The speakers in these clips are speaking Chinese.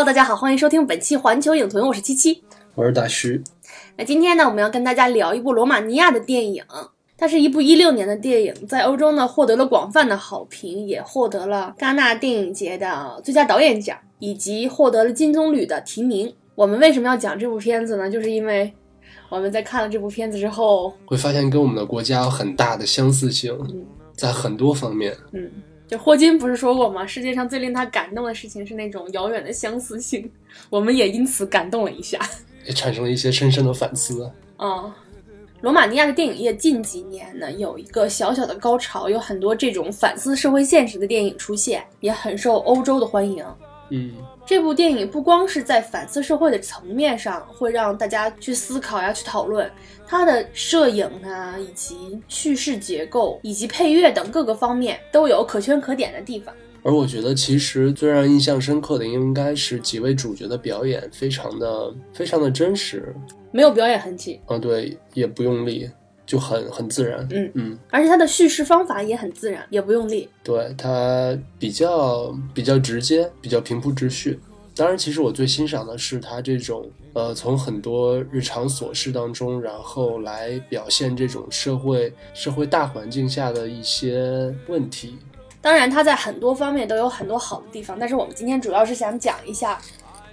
Hello，大家好，欢迎收听本期环球影屯，我是七七。我是大徐。那今天呢，我们要跟大家聊一部罗马尼亚的电影，它是一部一六年的电影，在欧洲呢获得了广泛的好评，也获得了戛纳电影节的最佳导演奖，以及获得了金棕榈的提名。我们为什么要讲这部片子呢？就是因为我们在看了这部片子之后，会发现跟我们的国家有很大的相似性，在很多方面。嗯，就霍金不是说过吗？世界上最令他感动的事情是那种遥远的相似性。我们也因此感动了一下，也产生了一些深深的反思。嗯，罗马尼亚的电影业近几年呢有一个小小的高潮，有很多这种反思社会现实的电影出现，也很受欧洲的欢迎。嗯，这部电影不光是在反思社会的层面上会让大家去思考呀、去讨论，它的摄影啊，以及叙事结构，以及配乐等各个方面都有可圈可点的地方。而我觉得，其实最让人印象深刻的应该是几位主角的表演，非常的非常的真实，没有表演痕迹。嗯，对，也不用力，就很很自然。嗯嗯，而且它的叙事方法也很自然，也不用力。对，它比较比较直接，比较平铺直叙。当然，其实我最欣赏的是他这种，呃，从很多日常琐事当中，然后来表现这种社会社会大环境下的一些问题。当然，它在很多方面都有很多好的地方，但是我们今天主要是想讲一下，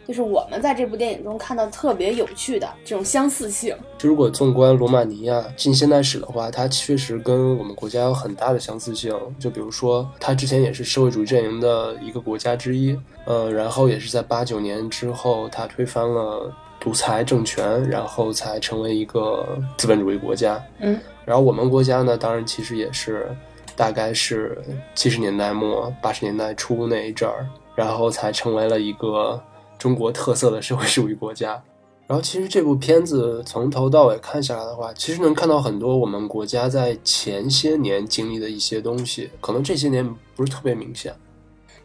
就是我们在这部电影中看到特别有趣的这种相似性。就如果纵观罗马尼亚近现代史的话，它确实跟我们国家有很大的相似性。就比如说，它之前也是社会主义阵营的一个国家之一，呃，然后也是在八九年之后，它推翻了独裁政权，然后才成为一个资本主义国家。嗯，然后我们国家呢，当然其实也是。大概是七十年代末八十年代初那一阵儿，然后才成为了一个中国特色的社会主义国家。然后其实这部片子从头到尾看下来的话，其实能看到很多我们国家在前些年经历的一些东西，可能这些年不是特别明显，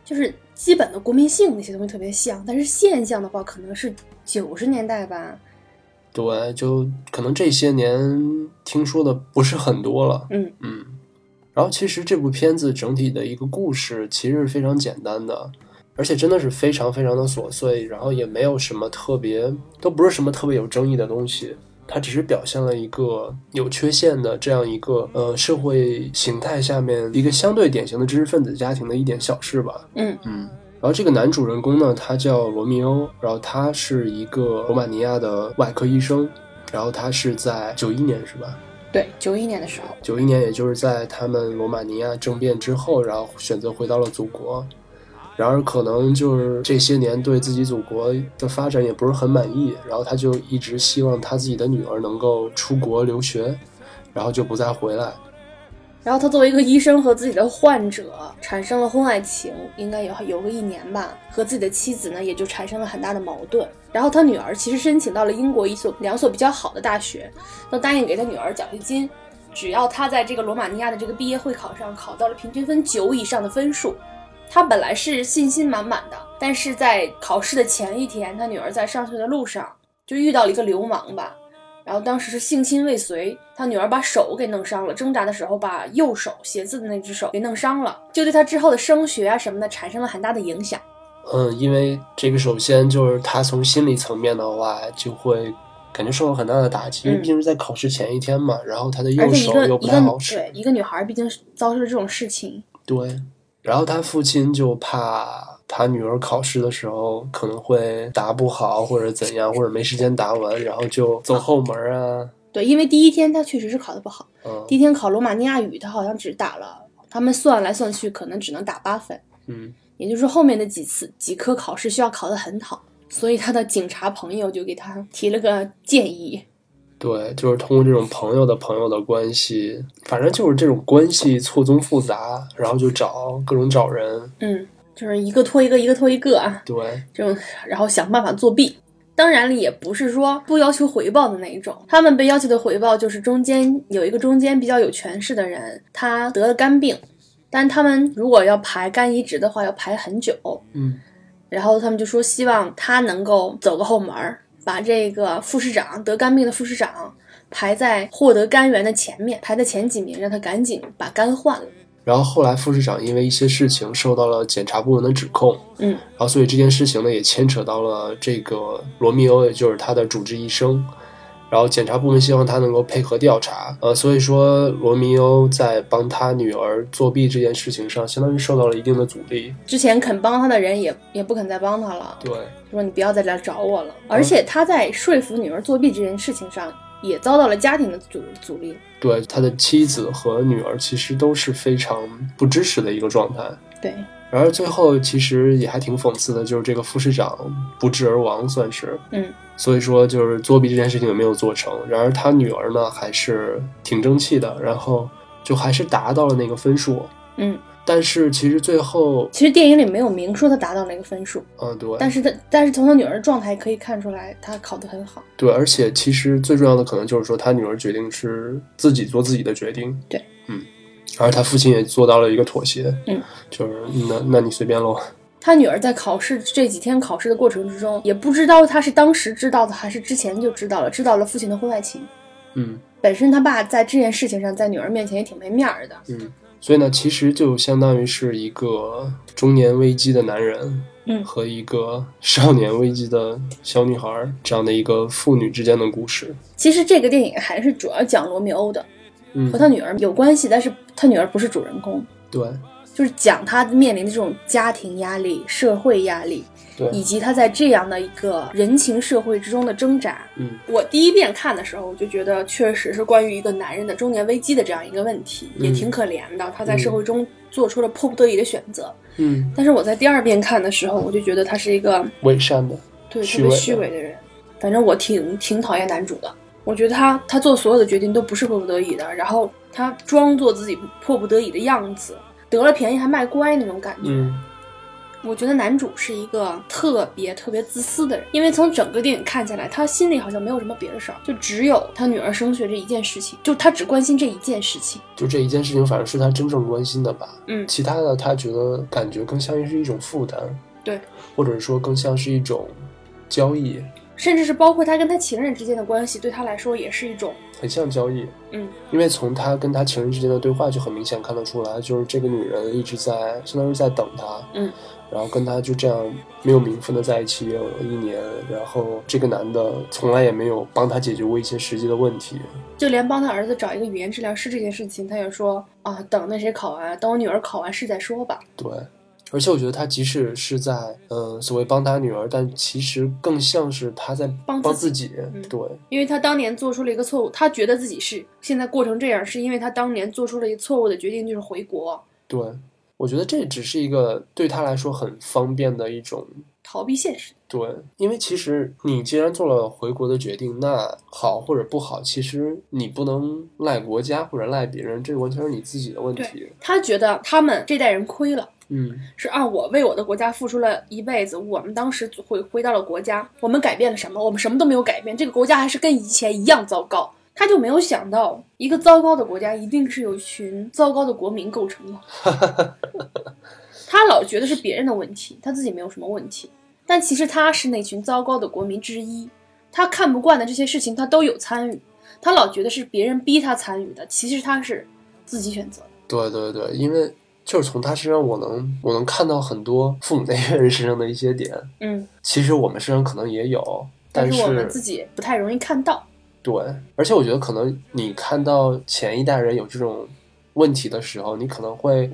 就是基本的国民性那些东西特别像，但是现象的话可能是九十年代吧。对，就可能这些年听说的不是很多了。嗯嗯。然后其实这部片子整体的一个故事其实是非常简单的，而且真的是非常非常的琐碎，然后也没有什么特别，都不是什么特别有争议的东西，它只是表现了一个有缺陷的这样一个呃社会形态下面一个相对典型的知识分子家庭的一点小事吧。嗯嗯。然后这个男主人公呢，他叫罗密欧，然后他是一个罗马尼亚的外科医生，然后他是在九一年是吧？对，九一年的时候，九一年也就是在他们罗马尼亚政变之后，然后选择回到了祖国。然而，可能就是这些年对自己祖国的发展也不是很满意，然后他就一直希望他自己的女儿能够出国留学，然后就不再回来。然后他作为一个医生和自己的患者产生了婚外情，应该有有个一年吧，和自己的妻子呢也就产生了很大的矛盾。然后他女儿其实申请到了英国一所两所比较好的大学，都答应给他女儿奖学金，只要他在这个罗马尼亚的这个毕业会考上考到了平均分九以上的分数。他本来是信心满满的，但是在考试的前一天，他女儿在上学的路上就遇到了一个流氓吧。然后当时是性侵未遂，他女儿把手给弄伤了，挣扎的时候把右手写字的那只手给弄伤了，就对他之后的升学啊什么的产生了很大的影响。嗯，因为这个首先就是他从心理层面的话，就会感觉受到很大的打击，因为毕竟是在考试前一天嘛，然后他的右手又不太好使。对，一个女孩毕竟遭受了这种事情。对，然后他父亲就怕。他女儿考试的时候可能会答不好，或者怎样，或者没时间答完，然后就走后门啊。对，因为第一天他确实是考的不好。嗯。第一天考罗马尼亚语，他好像只打了，他们算来算去，可能只能打八分。嗯。也就是后面的几次几科考试需要考得很好，所以他的警察朋友就给他提了个建议。对，就是通过这种朋友的朋友的关系，反正就是这种关系错综复杂，然后就找各种找人。嗯。就是一个拖一个，一个拖一个啊，对，这种然后想办法作弊。当然了，也不是说不要求回报的那一种。他们被要求的回报就是中间有一个中间比较有权势的人，他得了肝病，但他们如果要排肝移植的话，要排很久。嗯，然后他们就说希望他能够走个后门，把这个副市长得肝病的副市长排在获得肝源的前面，排在前几名，让他赶紧把肝换了。然后后来副市长因为一些事情受到了检察部门的指控，嗯，然后所以这件事情呢也牵扯到了这个罗密欧，也就是他的主治医生。然后检察部门希望他能够配合调查，呃，所以说罗密欧在帮他女儿作弊这件事情上，相当于受到了一定的阻力。之前肯帮他的人也也不肯再帮他了，对，说你不要再来找我了。而且他在说服女儿作弊这件事情上，也遭到了家庭的阻阻力。对，他的妻子和女儿其实都是非常不支持的一个状态。对，然而最后其实也还挺讽刺的，就是这个副市长不治而亡，算是。嗯。所以说，就是作弊这件事情也没有做成。然而他女儿呢，还是挺争气的，然后就还是达到了那个分数。嗯。但是其实最后，其实电影里没有明说他达到那个分数。嗯，对。但是他，但是从他女儿的状态可以看出来，他考得很好。对，而且其实最重要的可能就是说，他女儿决定是自己做自己的决定。对，嗯。而他父亲也做到了一个妥协。嗯。就是那那你随便喽。他女儿在考试这几天考试的过程之中，也不知道他是当时知道的，还是之前就知道了，知道了父亲的婚外情。嗯。本身他爸在这件事情上，在女儿面前也挺没面儿的。嗯。所以呢，其实就相当于是一个中年危机的男人，嗯，和一个少年危机的小女孩这样的一个父女之间的故事。其实这个电影还是主要讲罗密欧的，嗯，和他女儿有关系，但是他女儿不是主人公。对，就是讲他面临的这种家庭压力、社会压力。对，以及他在这样的一个人情社会之中的挣扎。嗯，我第一遍看的时候，我就觉得确实是关于一个男人的中年危机的这样一个问题，也挺可怜的。他在社会中做出了迫不得已的选择。嗯，但是我在第二遍看的时候，我就觉得他是一个伪善的，对，特别虚伪的人。反正我挺挺讨厌男主的。我觉得他他做所有的决定都不是迫不得已的，然后他装作自己迫不得已的样子，得了便宜还卖乖那种感觉。嗯。我觉得男主是一个特别特别自私的人，因为从整个电影看下来，他心里好像没有什么别的事儿，就只有他女儿升学这一件事情，就他只关心这一件事情，就这一件事情，反而是他真正关心的吧。嗯，其他的他觉得感觉更像是一种负担，对，或者说更像是一种交易，甚至是包括他跟他情人之间的关系，对他来说也是一种很像交易。嗯，因为从他跟他情人之间的对话就很明显看得出来，就是这个女人一直在相当于在等他。嗯。然后跟他就这样没有名分的在一起也有一年，然后这个男的从来也没有帮他解决过一些实际的问题，就连帮他儿子找一个语言治疗师这件事情，他也说啊，等那谁考完，等我女儿考完试再说吧。对，而且我觉得他即使是在嗯所谓帮他女儿，但其实更像是他在帮帮自己。嗯、对，因为他当年做出了一个错误，他觉得自己是现在过成这样，是因为他当年做出了一个错误的决定，就是回国。对。我觉得这只是一个对他来说很方便的一种逃避现实。对，因为其实你既然做了回国的决定，那好或者不好，其实你不能赖国家或者赖别人，这完全是你自己的问题。他觉得他们这代人亏了，嗯，是啊，我为我的国家付出了一辈子，我们当时回回到了国家，我们改变了什么？我们什么都没有改变，这个国家还是跟以前一样糟糕。他就没有想到，一个糟糕的国家一定是由一群糟糕的国民构成的。他老觉得是别人的问题，他自己没有什么问题。但其实他是那群糟糕的国民之一。他看不惯的这些事情，他都有参与。他老觉得是别人逼他参与的，其实他是自己选择的。对对对，因为就是从他身上，我能我能看到很多父母那辈人身上的一些点。嗯，其实我们身上可能也有，但是我们自己不太容易看到。对，而且我觉得可能你看到前一代人有这种问题的时候，你可能会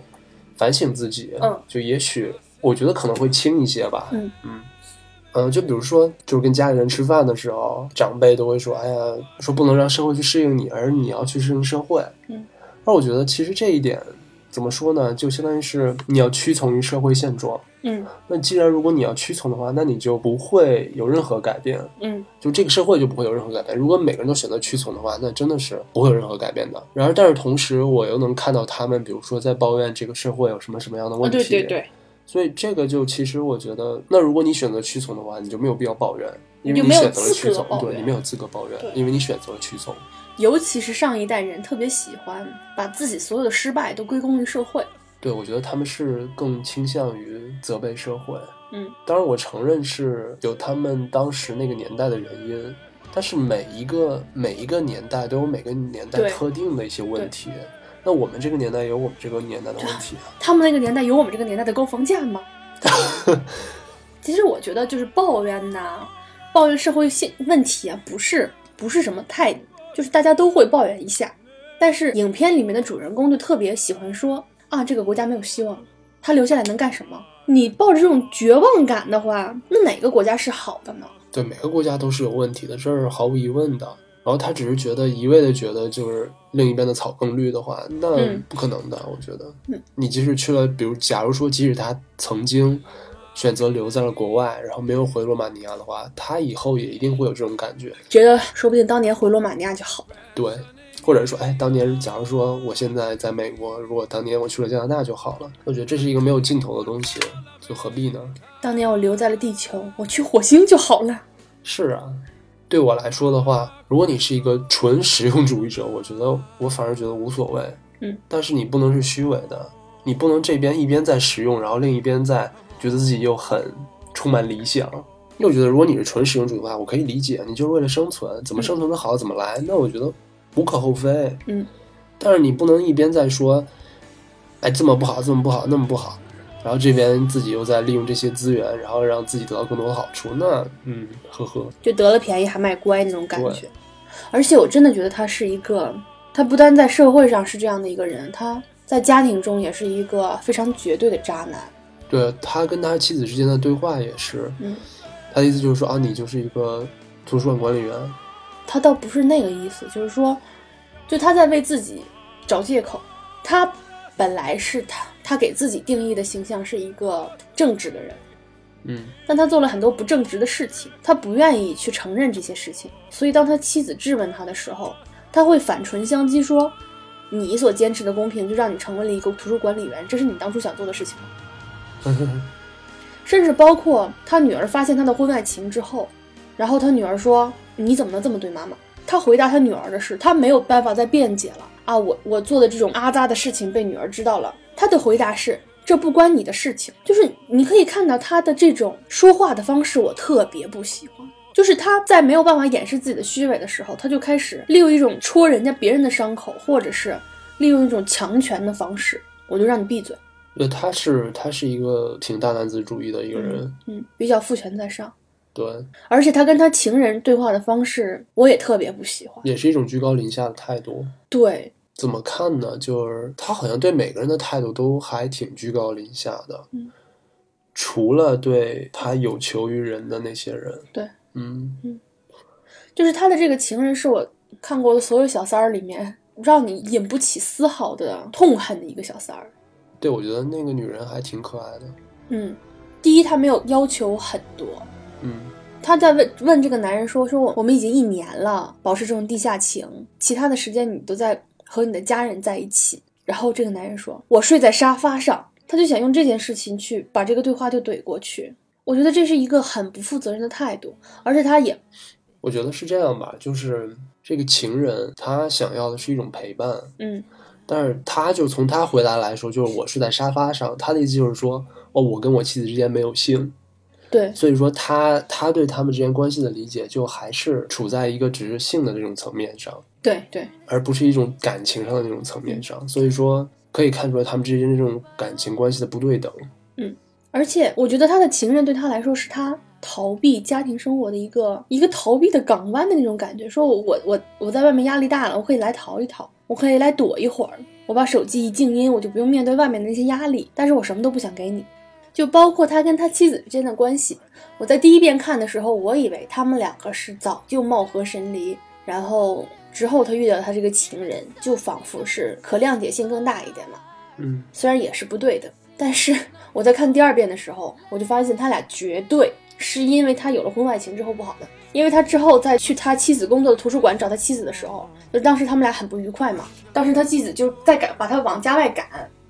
反省自己，嗯，就也许我觉得可能会轻一些吧，嗯嗯嗯，就比如说，就是跟家里人吃饭的时候，长辈都会说：“哎呀，说不能让社会去适应你，而你要去适应社会。”嗯，而我觉得其实这一点怎么说呢，就相当于是你要屈从于社会现状。嗯，那既然如果你要屈从的话，那你就不会有任何改变。嗯，就这个社会就不会有任何改变。如果每个人都选择屈从的话，那真的是不会有任何改变的。然而，但是同时，我又能看到他们，比如说在抱怨这个社会有什么什么样的问题。对对对。所以这个就其实我觉得，那如果你选择屈从的话，你就没有必要抱怨，因为你选择了屈从，对你没有资格抱怨，因为你选择了屈从。尤其是上一代人特别喜欢把自己所有的失败都归功于社会。对，我觉得他们是更倾向于责备社会。嗯，当然我承认是有他们当时那个年代的原因，但是每一个每一个年代都有每个年代特定的一些问题。那我们这个年代有我们这个年代的问题啊。他们那个年代有我们这个年代的高房价吗？其实我觉得就是抱怨呐，抱怨社会现问题啊，不是不是什么太，就是大家都会抱怨一下。但是影片里面的主人公就特别喜欢说啊，这个国家没有希望了，他留下来能干什么？你抱着这种绝望感的话，那哪个国家是好的呢？对，每个国家都是有问题的，这是毫无疑问的。然后他只是觉得一味的觉得就是另一边的草更绿的话，那嗯不可能的。我觉得，嗯你即使去了，比如假如说，即使他曾经选择留在了国外，然后没有回罗马尼亚的话，他以后也一定会有这种感觉。觉得说不定当年回罗马尼亚就好了。对，或者说，哎，当年假如说我现在在美国，如果当年我去了加拿大就好了。我觉得这是一个没有尽头的东西，就何必呢？当年我留在了地球，我去火星就好了。是啊，对我来说的话，如果你是一个纯实用主义者，我觉得我反而觉得无所谓。嗯，但是你不能是虚伪的，你不能这边一边在实用，然后另一边在觉得自己又很充满理想。因为我觉得，如果你是纯实用主义的话，我可以理解，你就是为了生存，怎么生存的好怎么来，那我觉得无可厚非。嗯，但是你不能一边在说，哎，这么不好，这么不好，那么不好，然后这边自己又在利用这些资源，然后让自己得到更多的好处，那嗯，呵呵，就得了便宜还卖乖那种感觉。而且我真的觉得他是一个，他不单在社会上是这样的一个人，他在家庭中也是一个非常绝对的渣男。对他跟他妻子之间的对话也是，嗯，他的意思就是说啊，你就是一个图书馆管理员，他倒不是那个意思，就是说，就他在为自己找借口。他本来是他他给自己定义的形象是一个正直的人，嗯，但他做了很多不正直的事情，他不愿意去承认这些事情，所以当他妻子质问他的时候，他会反唇相讥说：“你所坚持的公平，就让你成为了一个图书管理员，这是你当初想做的事情吗？” 甚至包括他女儿发现他的婚外情之后，然后他女儿说：“你怎么能这么对妈妈？”他回答他女儿的是，他没有办法再辩解了啊！我我做的这种阿扎的事情被女儿知道了，他的回答是：“这不关你的事情。”就是你可以看到他的这种说话的方式，我特别不喜欢。就是他在没有办法掩饰自己的虚伪的时候，他就开始利用一种戳人家别人的伤口，或者是利用一种强权的方式，我就让你闭嘴。对，他是他是一个挺大男子主义的一个人，嗯，比较父权在上，对，而且他跟他情人对话的方式，我也特别不喜欢。也是一种居高临下的态度。对，怎么看呢？就是他好像对每个人的态度都还挺居高临下的，嗯，除了对他有求于人的那些人，对，嗯，就是他的这个情人是我看过的所有小三儿里面让你引不起丝毫的痛恨的一个小三儿。对，我觉得那个女人还挺可爱的，嗯，第一，她没有要求很多，嗯，她在问问这个男人说：“说我我们已经一年了，保持这种地下情，其他的时间你都在和你的家人在一起。”然后这个男人说：“我睡在沙发上。”他就想用这件事情去把这个对话就怼过去。我觉得这是一个很不负责任的态度，而且他也我觉得是这样吧，就是这个情人他想要的是一种陪伴，嗯但是他就从他回答来说，就是我睡在沙发上，他的意思就是说，哦，我跟我妻子之间没有性，对。所以说他他对他们之间关系的理解就还是处在一个只是性的这种层面上，对对，而不是一种感情上的那种层面上，所以说可以看出来他们之间这种感情关系的不对等。嗯而且我觉得他的情人对他来说是他逃避家庭生活的一个一个逃避的港湾的那种感觉。说我我我我在外面压力大了，我可以来逃一逃，我可以来躲一会儿，我把手机一静音，我就不用面对外面的那些压力。但是我什么都不想给你，就包括他跟他妻子之间的关系。我在第一遍看的时候，我以为他们两个是早就貌合神离，然后之后他遇到他这个情人，就仿佛是可谅解性更大一点嘛。嗯，虽然也是不对的，但是 我在看第二遍的时候，我就发现他俩绝对是因为他有了婚外情之后不好的。因为他之后再去他妻子工作的图书馆找他妻子的时候，就当时他们俩很不愉快嘛。当时他妻子就在赶把他往家外赶，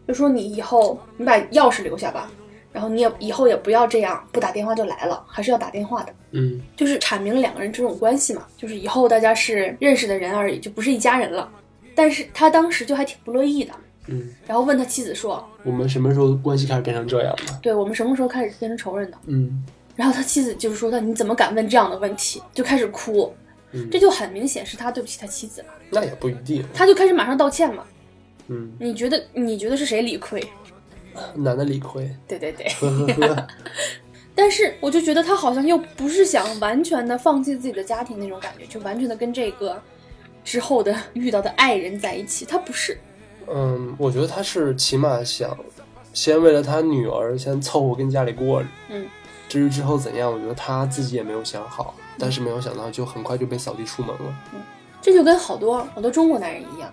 就说你以后你把钥匙留下吧，然后你也以后也不要这样不打电话就来了，还是要打电话的。嗯，就是阐明了两个人这种关系嘛，就是以后大家是认识的人而已，就不是一家人了。但是他当时就还挺不乐意的，嗯，然后问他妻子说我们什么时候关系开始变成这样的？：“对我们什么时候开始变成仇人的嗯？”然后他妻子就是说他你怎么敢问这样的问题，就开始哭，嗯这就很明显是他对不起他妻子了，那也不一定。他就开始马上道歉嘛。嗯，你觉得你觉得是谁理亏？男的理亏，对对对。但是我就觉得他好像又不是想完全的放弃自己的家庭那种感觉，就完全的跟这个之后的遇到的爱人在一起，他不是。嗯，我觉得他是起码想先为了他女儿先凑合跟家里过着。嗯，至于之后怎样，我觉得他自己也没有想好，但是没有想到就很快就被扫地出门了。嗯这就跟好多好多中国男人一样，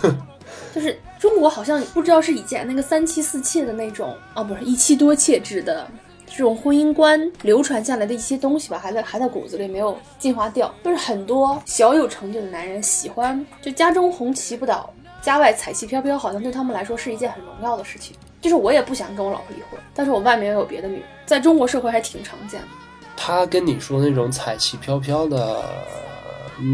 就是中国好像不知道是以前那个三妻四妾的那种啊，不是一妻多妾制的这种婚姻观流传下来的一些东西吧，还在还在骨子里没有进化掉。就是很多小有成就的男人喜欢，就家中红旗不倒，家外彩旗飘飘，好像对他们来说是一件很荣耀的事情。就是我也不想跟我老婆离婚，但是我外面又有别的女人，在中国社会还挺常见的。他跟你说那种彩旗飘飘的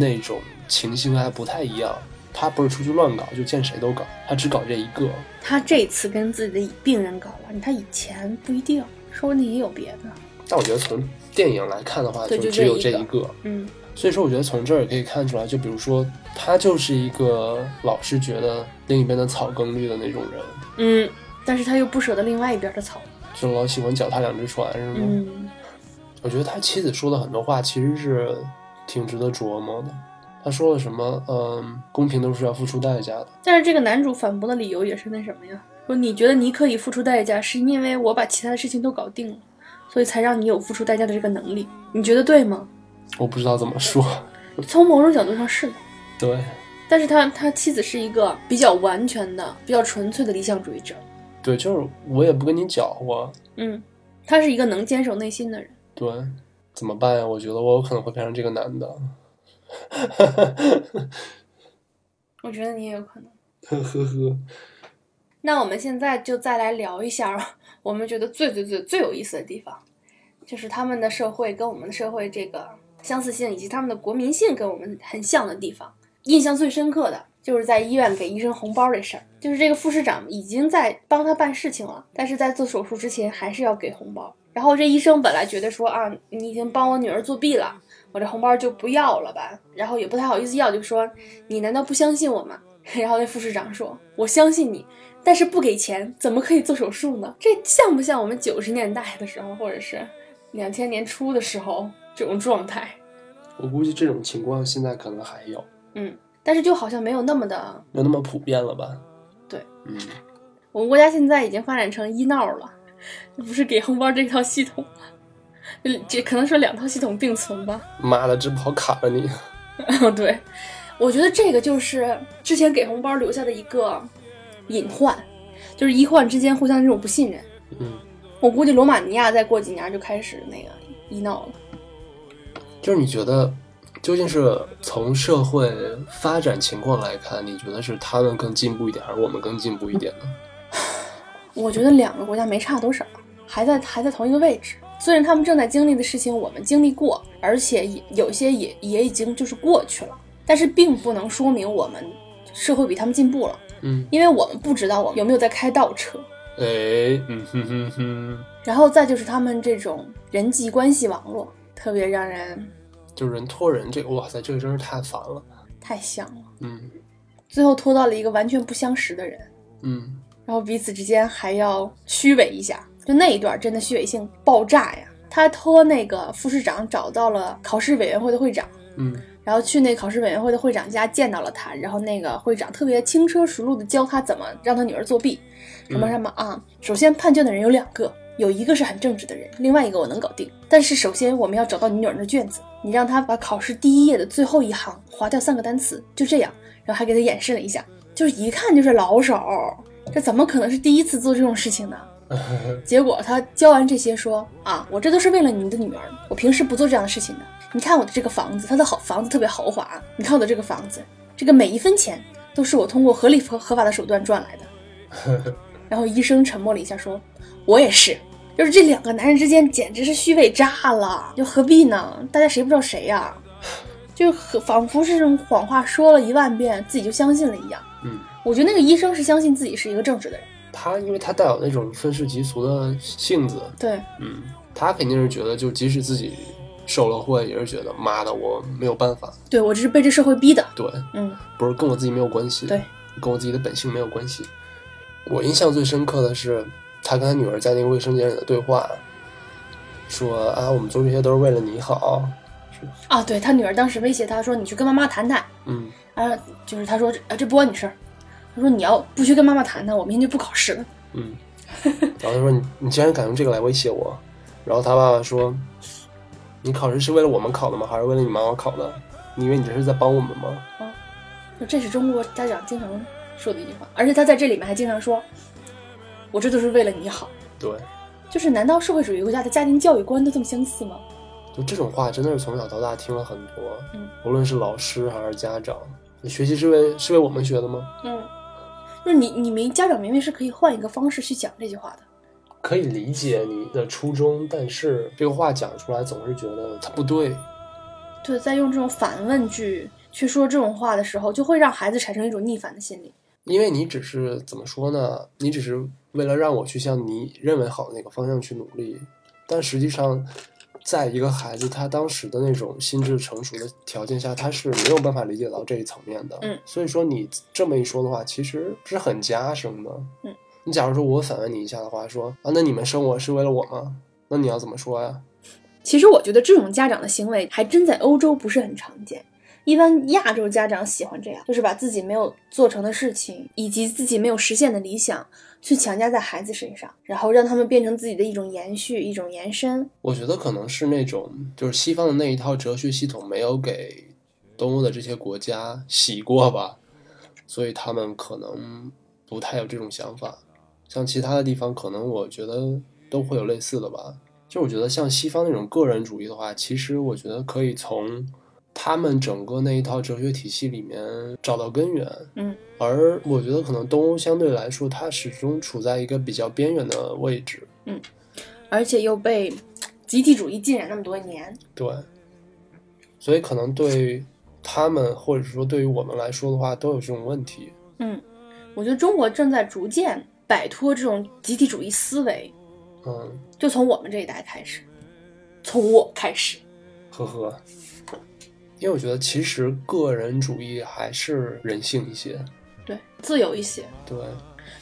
那种情形还不太一样。他不是出去乱搞，就见谁都搞，他只搞这一个。他这次跟自己的病人搞了，他以前不一定，说不定也有别的。但我觉得从电影来看的话，就只有这一这一个。嗯，所以说，我觉得从这儿也可以看出来，就比如说，他就是一个老是觉得另一边的草更绿的那种人，嗯，但是他又不舍得另外一边的草。就老喜欢脚踏两只船，是吗？嗯，我觉得他妻子说的很多话其实是挺值得琢磨的。他说了什么？嗯，公平都是要付出代价的。但是这个男主反驳的理由也是那什么呀？说你觉得你可以付出代价，是因为我把其他的事情都搞定了，所以才让你有付出代价的这个能力。你觉得对吗？我不知道怎么说。从某种角度上是的，对，但是他他妻子是一个比较完全的、比较纯粹的理想主义者。对，就是我也不跟你搅和。嗯，他是一个能坚守内心的人。对，怎么办呀？我觉得我有可能会变成这个男的。我觉得你也有可能。呵呵呵。那我们现在就再来聊一下我们觉得最最最最有意思的地方，就是他们的社会跟我们的社会这个相似性，以及他们的国民性跟我们很像的地方。印象最深刻的就是在医院给医生红包这事儿，就是这个副市长已经在帮他办事情了，但是在做手术之前还是要给红包。然后这医生本来觉得说啊，你已经帮我女儿作弊了，我这红包就不要了吧，然后也不太好意思要，就说你难道不相信我吗？然后那副市长说，我相信你。但是不给钱怎么可以做手术呢？这像不像我们九十年代的时候，或者是两千年初的时候这种状态？我估计这种情况现在可能还有，嗯，但是就好像没有那么的，没有那么普遍了吧？对，嗯，我们国家现在已经发展成医闹了，不是给红包这套系统，这可能说两套系统并存吧。妈的，这不好卡了你。对，我觉得这个就是之前给红包留下的一个。隐患，就是医患之间互相这种不信任。嗯，我估计罗马尼亚再过几年就开始那个医闹了。就是你觉得，究竟是从社会发展情况来看，你觉得是他们更进步一点，还是我们更进步一点呢？我觉得两个国家没差多少，还在还在同一个位置。虽然他们正在经历的事情我们经历过，而且也有些也也已经就是过去了，但是并不能说明我们社会比他们进步了。嗯，因为我们不知道我们有没有在开倒车，哎，嗯哼哼哼，然后再就是他们这种人际关系网络，特别让人就人拖人，这个哇塞，这个真是太烦了，太像了，嗯，最后拖到了一个完全不相识的人，嗯，然后彼此之间还要虚伪一下，就那一段真的虚伪性爆炸呀！他托那个副市长找到了考试委员会的会长，嗯。然后去那考试委员会的会长家见到了他，然后那个会长特别轻车熟路的教他怎么让他女儿作弊，什么什么啊。首先判卷的人有两个，有一个是很正直的人，另外一个我能搞定。但是首先我们要找到你女儿的卷子，你让她把考试第一页的最后一行划掉三个单词，就这样。然后还给她演示了一下，就是一看就是老手，这怎么可能是第一次做这种事情呢？结果他教完这些说啊，我这都是为了你的女儿，我平时不做这样的事情的。你看我的这个房子，它的好房子特别豪华。你看我的这个房子，这个每一分钱都是我通过合理合合法的手段赚来的。然后医生沉默了一下，说：“我也是。”就是这两个男人之间简直是虚伪炸了，又何必呢？大家谁不知道谁呀？就仿佛是这种谎话说了一万遍，自己就相信了一样。嗯，我觉得那个医生是相信自己是一个正直的人。他因为他带有那种愤世嫉俗的性子。对，嗯，他肯定是觉得，就即使自己。受了贿也是觉得妈的，我没有办法。对我这是被这社会逼的。对，嗯，不是跟我自己没有关系。对，跟我自己的本性没有关系。我印象最深刻的是他跟他女儿在那个卫生间里的对话，说啊，我们做这些都是为了你好。啊，对他女儿当时威胁他说：“你去跟妈妈谈谈。”嗯，啊，就是他说：“啊，这不关你事儿。”他说：“你要不去跟妈妈谈谈，我明天就不考试了。嗯，然后他说：“你你竟然敢用这个来威胁我？”然后他爸爸说：“你考试是为了我们考的吗？还是为了你妈妈考的？你以为你这是在帮我们吗？”啊这是中国家长经常说的一句话，而且他在这里面还经常说：“我这都是为了你好。对，”就是难道社会主义国家的家庭教育观都这么相似吗？就这种话真的是从小到大听了很多，嗯，无论是老师还是家长，你学习是为是为我们学的吗？嗯，就是你你明家长明明是可以换一个方式去讲这句话的。可以理解你的初衷，但是这个话讲出来总是觉得它不对。对，在用这种反问句去说这种话的时候，就会让孩子产生一种逆反的心理。因为你只是怎么说呢？你只是为了让我去向你认为好的那个方向去努力，但实际上，在一个孩子他当时的那种心智成熟的条件下，他是没有办法理解到这一层面的。嗯，所以说你这么一说的话，其实是很加深的。嗯，你假如说我反问你一下的话，说啊，那你们生我是为了我吗？那你要怎么说呀？其实我觉得这种家长的行为还真在欧洲不是很常见。一般亚洲家长喜欢这样，就是把自己没有做成的事情，以及自己没有实现的理想，去强加在孩子身上，然后让他们变成自己的一种延续、一种延伸。我觉得可能是那种就是西方的那一套哲学系统没有给东欧的这些国家洗过吧，所以他们可能不太有这种想法。像其他的地方，可能我觉得都会有类似的吧。就我觉得像西方那种个人主义的话，其实我觉得可以从他们整个那一套哲学体系里面找到根源。嗯，而我觉得可能东欧相对来说，它始终处在一个比较边缘的位置。嗯而且又被集体主义浸染那么多年。对，所以可能对他们或者说对于我们来说的话，都有这种问题。嗯，我觉得中国正在逐渐摆脱这种集体主义思维，嗯，就从我们这一代开始，从我开始。呵呵。因为我觉得其实个人主义还是人性一些。对，自由一些。对，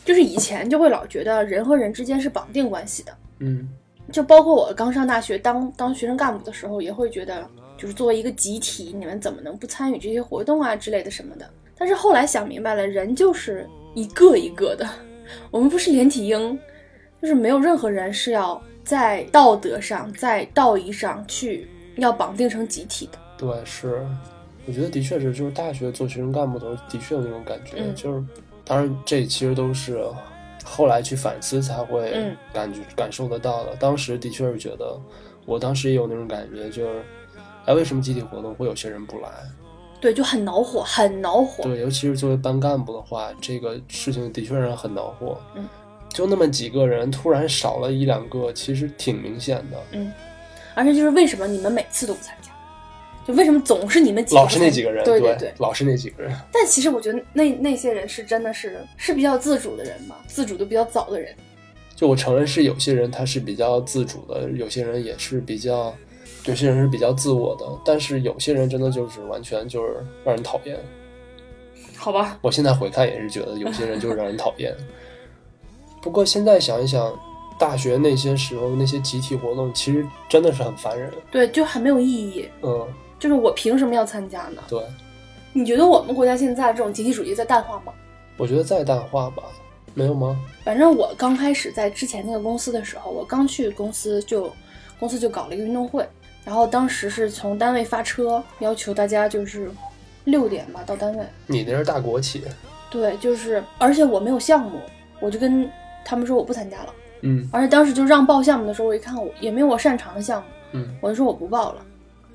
就是以前就会老觉得人和人之间是绑定关系的，嗯就包括我刚上大学当当学生干部的时候，也会觉得，就是作为一个集体，你们怎么能不参与这些活动啊之类的什么的。但是后来想明白了，人就是一个一个的，我们不是连体婴，就是没有任何人是要在道德上、在道义上去要绑定成集体的。对，是，我觉得的确是，就是大学做学生干部的时候，的确有那种感觉，嗯就是，当然这其实都是后来去反思才会嗯感觉、感受得到的。当时的确是觉得，我当时也有那种感觉，就是，哎，为什么集体活动会有些人不来？对，就很恼火，很恼火。对，尤其是作为班干部的话，这个事情的确让人很恼火。嗯，就那么几个人，突然少了一两个，其实挺明显的。而且就是为什么你们每次都不参加？就为什么总是你们几个老是那几个人，对对对。老是那几个人。但其实我觉得那那些人是真的是是比较自主的人嘛，自主的比较早的人。就我承认是有些人他是比较自主的，有些人也是比较，有些人是比较自我的，但是有些人真的就是完全就是让人讨厌。好吧，我现在回看也是觉得有些人就是让人讨厌。不过现在想一想，大学那些时候那些集体活动，其实真的是很烦人。对，就很没有意义。嗯，就是我凭什么要参加呢？对，你觉得我们国家现在这种集体主义在淡化吗？我觉得在淡化吧，没有吗？反正我刚开始在之前那个公司的时候，我刚去公司就公司就搞了一个运动会，然后当时是从单位发车，要求大家就是六点吧到单位。你那是大国企，对，就是而且我没有项目，我就跟他们说我不参加了。嗯而且当时就让报项目的时候，我一看我也没有我擅长的项目，嗯，我就说我不报了。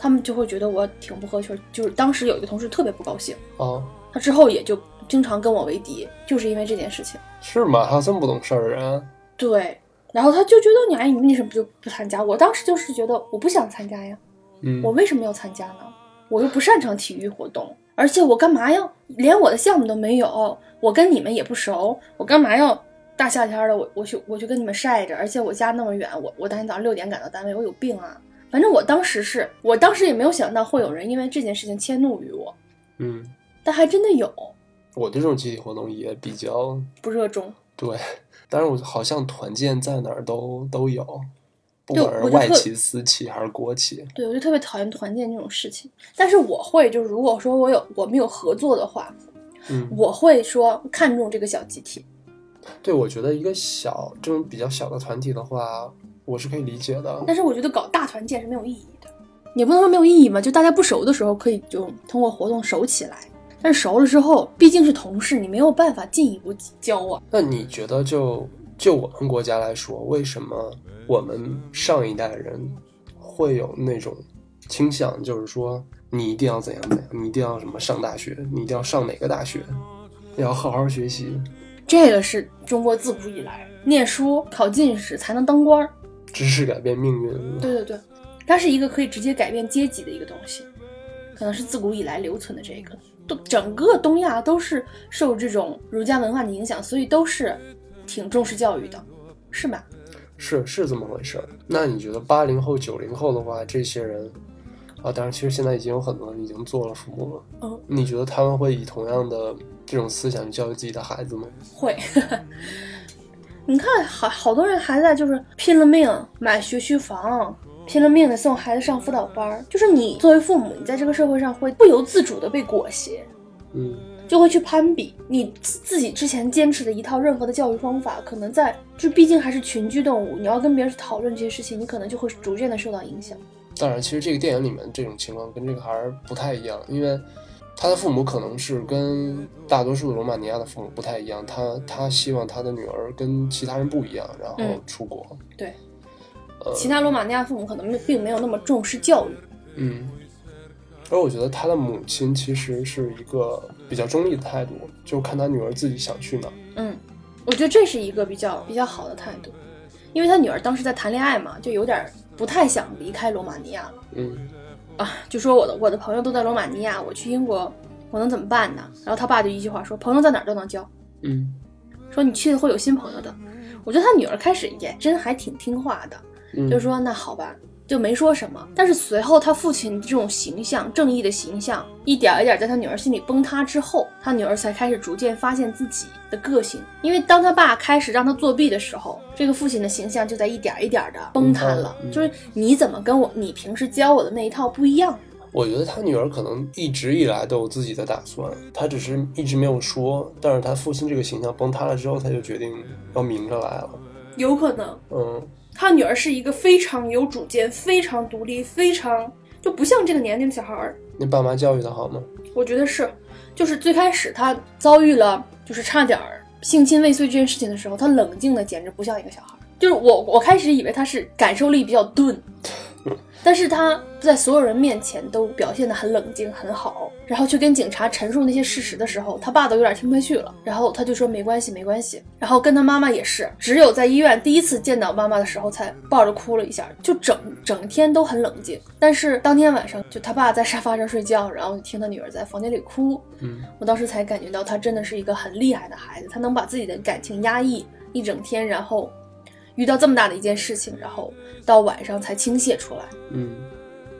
他们就会觉得我挺不合群儿，就是当时有一个同事特别不高兴，哦，他之后也就经常跟我为敌，就是因为这件事情。是吗？还有这么不懂事儿的人？对，然后他就觉得你哎，你为什么就不参加？我当时就是觉得我不想参加呀，嗯，我为什么要参加呢？我又不擅长体育活动，而且我干嘛要连我的项目都没有？我跟你们也不熟，我干嘛要大夏天的我我去我去跟你们晒着？而且我家那么远，我我当天早上六点赶到单位，我有病啊！反正我当时是我当时也没有想到会有人因为这件事情迁怒于我，嗯，但还真的有。我对这种集体活动也比较不热衷。对，但是我好像团建在哪儿都都有，不管是外企、私企还是国企。对，我就特别讨厌团建这种事情。但是我会，就是如果说我有我们有合作的话，嗯，我会说看重这个小集体。对，我觉得一个小这种比较小的团体的话，我是可以理解的。但是我觉得搞大团建是没有意义的，也不能说没有意义嘛，就大家不熟的时候可以就通过活动熟起来。但是熟了之后，毕竟是同事，你没有办法进一步交往。那你觉得就就我们国家来说，为什么我们上一代人会有那种倾向，就是说你一定要怎样怎样，你一定要什么上大学，你一定要上哪个大学，你要好好学习，这个是中国自古以来念书考进士才能当官儿。知识改变命运。对对对，它是一个可以直接改变阶级的一个东西，可能是自古以来留存的这个。都整个东亚都是受这种儒家文化的影响，所以都是挺重视教育的，是吧？是是这么回事儿。那你觉得八零后、九零后的话，这些人啊，当然其实现在已经有很多人已经做了父母了。嗯，你觉得他们会以同样的这种思想去教育自己的孩子吗？会。你看，好好多人还在就是拼了命买学区房，拼了命的送孩子上辅导班儿。就是你作为父母，你在这个社会上会不由自主的被裹挟，嗯，就会去攀比你自自己之前坚持的一套任何的教育方法，可能在就毕竟还是群居动物，你要跟别人去讨论这些事情，你可能就会逐渐的受到影响。当然，其实这个电影里面这种情况跟这个还是不太一样，因为他的父母可能是跟大多数的罗马尼亚的父母不太一样，他他希望他的女儿跟其他人不一样，然后嗯出国。对，呃其他罗马尼亚父母可能没并没有那么重视教育。嗯，而我觉得他的母亲其实是一个比较中立的态度，就看他女儿自己想去哪儿。嗯，我觉得这是一个比较比较好的态度，因为他女儿当时在谈恋爱嘛，就有点不太想离开罗马尼亚了嗯啊，就说我的我的朋友都在罗马尼亚，我去英国我能怎么办呢？然后他爸就一句话说，朋友在哪儿都能交，嗯说你去了会有新朋友的。我觉得他女儿开始也真还挺听话的，嗯，就说那好吧，就没说什么。但是随后他父亲这种形象，正义的形象，一点一点在他女儿心里崩塌之后，他女儿才开始逐渐发现自己的个性。因为当他爸开始让他作弊的时候，这个父亲的形象就在一点一点的崩塌了。嗯就是你怎么跟我你平时教我的那一套不一样？我觉得他女儿可能一直以来都有自己的打算，他只是一直没有说。但是他父亲这个形象崩塌了之后，他就决定要明着来了。有可能嗯他女儿是一个非常有主见、非常独立、非常就不像这个年龄的小孩儿。你爸妈教育的好吗？我觉得是，就是最开始他遭遇了就是差点儿性侵未遂这件事情的时候，他冷静的简直不像一个小孩儿。就是我我开始以为他是感受力比较钝，但是他在所有人面前都表现得很冷静很好，然后去跟警察陈述那些事实的时候，他爸都有点听不下去了，然后他就说没关系没关系，然后跟他妈妈也是，只有在医院第一次见到妈妈的时候才抱着哭了一下，就整整天都很冷静。但是当天晚上就他爸在沙发上睡觉，然后听他女儿在房间里哭，嗯。我当时才感觉到他真的是一个很厉害的孩子，他能把自己的感情压抑一整天，然后遇到这么大的一件事情，然后到晚上才倾泻出来。嗯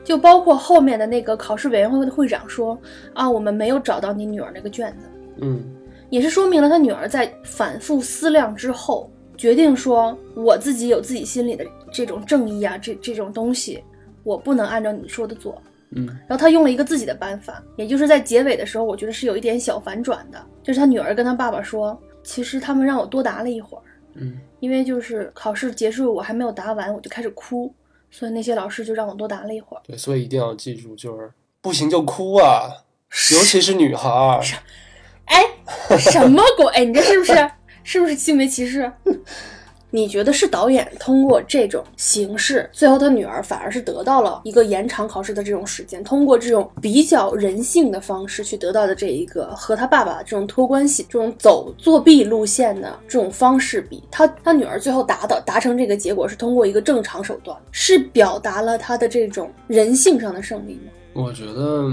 就包括后面的那个考试委员会的会长说啊，我们没有找到你女儿那个卷子，嗯也是说明了他女儿在反复思量之后，决定说我自己有自己心里的这种正义啊，这这种东西，我不能按照你说的做。嗯然后他用了一个自己的办法，也就是在结尾的时候，我觉得是有一点小反转的，就是他女儿跟他爸爸说，其实他们让我多答了一会儿，嗯因为就是考试结束我还没有答完，我就开始哭，所以那些老师就让我多答了一会儿。对，所以一定要记住，就是不行就哭啊，尤其是女孩儿。哎，什么鬼？哎，你这是不是是不是性别歧视？你觉得是导演通过这种形式，最后他女儿反而是得到了一个延长考试的这种时间，通过这种比较人性的方式去得到的这一个和他爸爸这种托关系、这种走作弊路线的这种方式比，他他女儿最后达到达成这个结果是通过一个正常手段，是表达了他的这种人性上的胜利吗？我觉得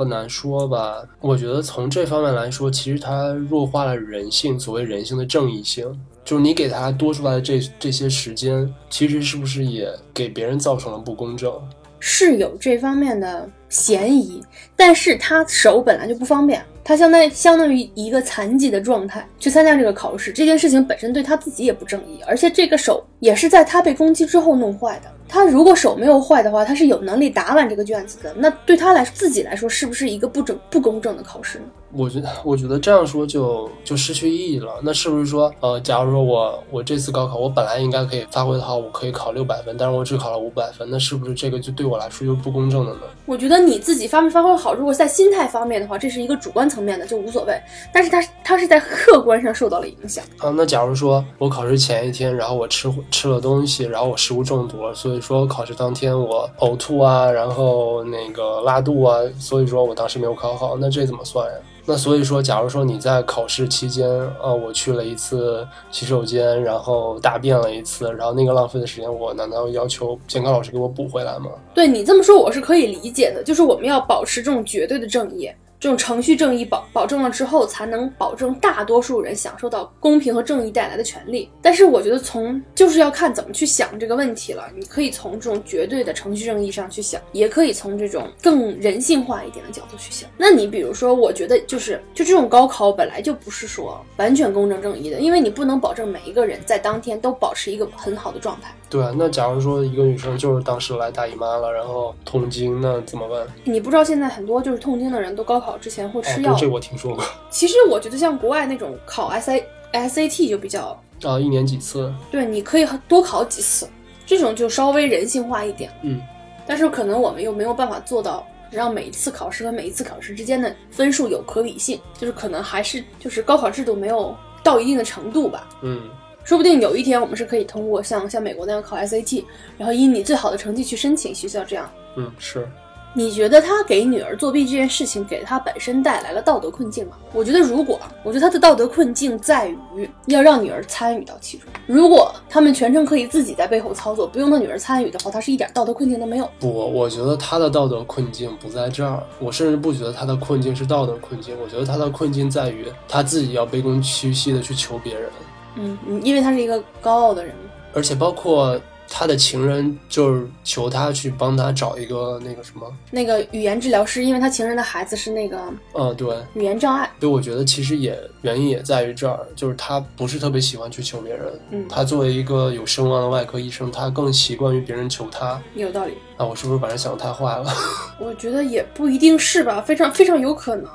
嗯很难说吧。我觉得从这方面来说，其实它弱化了人性，所谓人性的正义性。就是你给他多出来的这这些时间，其实是不是也给别人造成了不公正？是有这方面的嫌疑，但是他手本来就不方便，他他相当相当于一个残疾的状态去参加这个考试，这件事情本身对他自己也不正义，而且这个手也是在他被攻击之后弄坏的。他如果手没有坏的话，他是有能力答完这个卷子的。那对他来自己来说，是不是一个不整不公正的考试呢？我觉得，我觉得这样说就就失去意义了。那是不是说，呃，假如说我我这次高考，我本来应该可以发挥的好，我可以考六百分，但是我只考了五百分，那是不是这个就对我来说就不公正的呢？我觉得你自己发没发挥好，如果在心态方面的话，这是一个主观层面的，就无所谓。但是他他是在客观上受到了影响啊。那假如说我考试前一天，然后我吃吃了东西，然后我食物中毒了，所以说考试当天我呕吐啊，然后那个拉肚啊，所以说我当时没有考好，那这怎么算呀？那所以说，假如说你在考试期间，呃，我去了一次洗手间，然后大便了一次，然后那个浪费的时间，我难道要求监考老师给我补回来吗？对你这么说，我是可以理解的，就是我们要保持这种绝对的正义。这种程序正义保保证了之后，才能保证大多数人享受到公平和正义带来的权利。但是我觉得从就是要看怎么去想这个问题了。你可以从这种绝对的程序正义上去想，也可以从这种更人性化一点的角度去想。那你比如说，我觉得就是就这种高考本来就不是说完全公正正义的，因为你不能保证每一个人在当天都保持一个很好的状态。对啊，那假如说一个女生就是当时来大姨妈了，然后痛经，那怎么办？你不知道现在很多就是痛经的人都高考之前会吃药，这我听说过。其实我觉得像国外那种考 S A S A T 就比较啊，一年几次？对，你可以多考几次，这种就稍微人性化一点。嗯，但是可能我们又没有办法做到让每一次考试和每一次考试之间的分数有可比性，就是可能还是就是高考制度没有到一定的程度吧。嗯。说不定有一天我们是可以通过像像美国那样考 SAT，然后以你最好的成绩去申请学校这样。嗯，是。你觉得他给女儿作弊这件事情给他本身带来了道德困境吗？我觉得如果，我觉得他的道德困境在于要让女儿参与到其中。如果他们全程可以自己在背后操作，不用他女儿参与的话，他是一点道德困境都没有。不，我觉得他的道德困境不在这儿。我甚至不觉得他的困境是道德困境，我觉得他的困境在于他自己要卑躬屈膝的去求别人。嗯，因为他是一个高傲的人，而且包括他的情人就是求他去帮他找一个那个什么，那个语言治疗师，因为他情人的孩子是那个，嗯，对，语言障碍。所以我觉得其实也原因也在于这儿，就是他不是特别喜欢去求别人。嗯，他作为一个有声望的外科医生，他更习惯于别人求他。有道理。啊，我是不是把人想的太坏了？我觉得也不一定是吧，非常非常有可能。